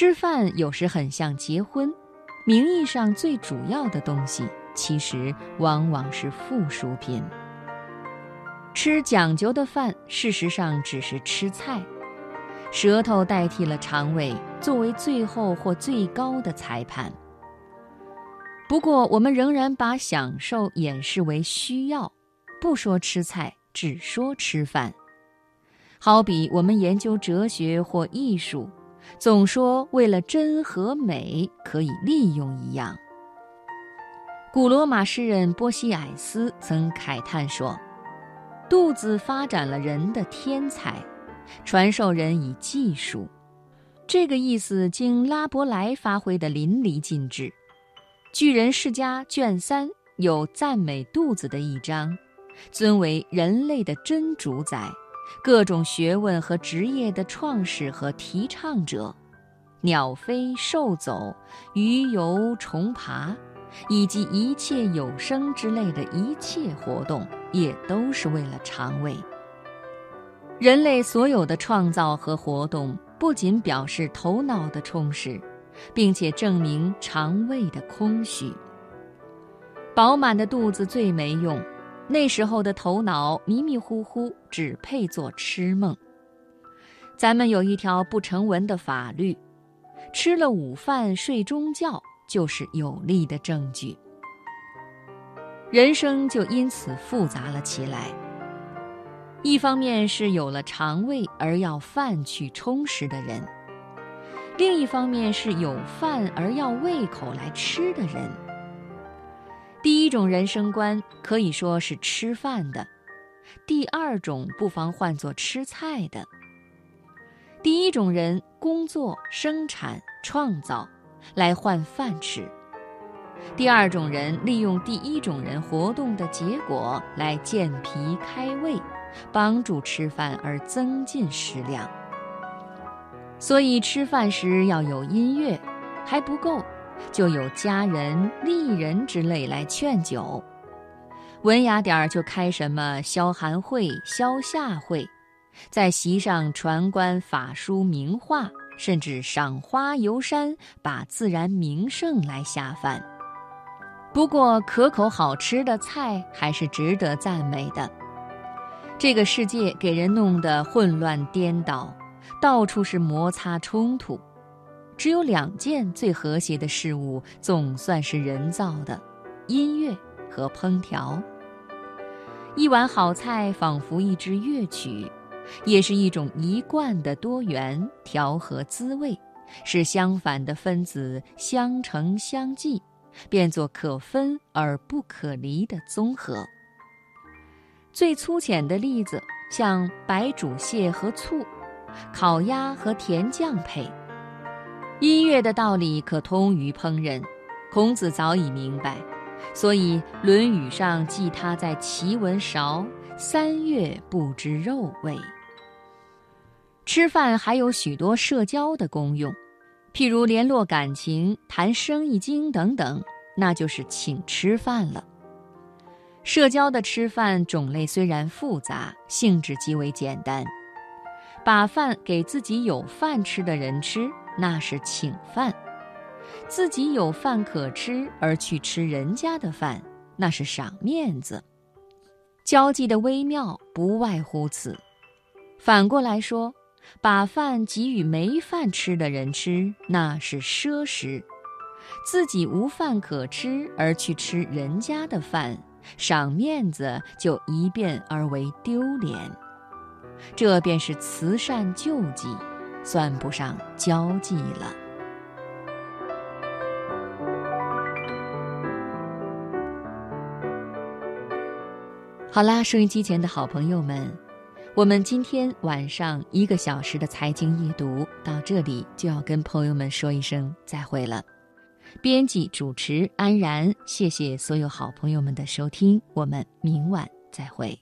吃饭有时很像结婚，名义上最主要的东西，其实往往是附属品。吃讲究的饭，事实上只是吃菜，舌头代替了肠胃，作为最后或最高的裁判。不过，我们仍然把享受掩饰为需要，不说吃菜，只说吃饭。好比我们研究哲学或艺术，总说为了真和美可以利用一样。古罗马诗人波西埃斯曾慨叹说。肚子发展了人的天才，传授人以技术，这个意思经拉伯莱发挥的淋漓尽致。《巨人世家》卷三有赞美肚子的一章，尊为人类的真主宰，各种学问和职业的创始和提倡者，鸟飞兽走，鱼游虫爬。以及一切有生之类的一切活动，也都是为了肠胃。人类所有的创造和活动，不仅表示头脑的充实，并且证明肠胃的空虚。饱满的肚子最没用，那时候的头脑迷迷糊糊，只配做痴梦。咱们有一条不成文的法律：吃了午饭睡中觉。就是有力的证据，人生就因此复杂了起来。一方面是有了肠胃而要饭去充实的人，另一方面是有饭而要胃口来吃的人。第一种人生观可以说是吃饭的，第二种不妨换作吃菜的。第一种人工作、生产、创造。来换饭吃。第二种人利用第一种人活动的结果来健脾开胃，帮助吃饭而增进食量。所以吃饭时要有音乐，还不够，就有佳人、丽人之类来劝酒。文雅点儿就开什么消寒会、消夏会，在席上传观法书名画。甚至赏花游山，把自然名胜来下饭。不过可口好吃的菜还是值得赞美的。这个世界给人弄得混乱颠倒，到处是摩擦冲突，只有两件最和谐的事物，总算是人造的：音乐和烹调。一碗好菜仿佛一支乐曲。也是一种一贯的多元调和滋味，使相反的分子相乘相济，变作可分而不可离的综合。最粗浅的例子，像白煮蟹和醋，烤鸭和甜酱配。音乐的道理可通于烹饪，孔子早已明白，所以《论语》上记他在齐闻韶，三月不知肉味。吃饭还有许多社交的功用，譬如联络感情、谈生意经等等，那就是请吃饭了。社交的吃饭种类虽然复杂，性质极为简单。把饭给自己有饭吃的人吃，那是请饭；自己有饭可吃而去吃人家的饭，那是赏面子。交际的微妙不外乎此。反过来说。把饭给予没饭吃的人吃，那是奢侈；自己无饭可吃而去吃人家的饭，赏面子就一变而为丢脸。这便是慈善救济，算不上交际了。好啦，收音机前的好朋友们。我们今天晚上一个小时的财经夜读到这里就要跟朋友们说一声再会了。编辑主持安然，谢谢所有好朋友们的收听，我们明晚再会。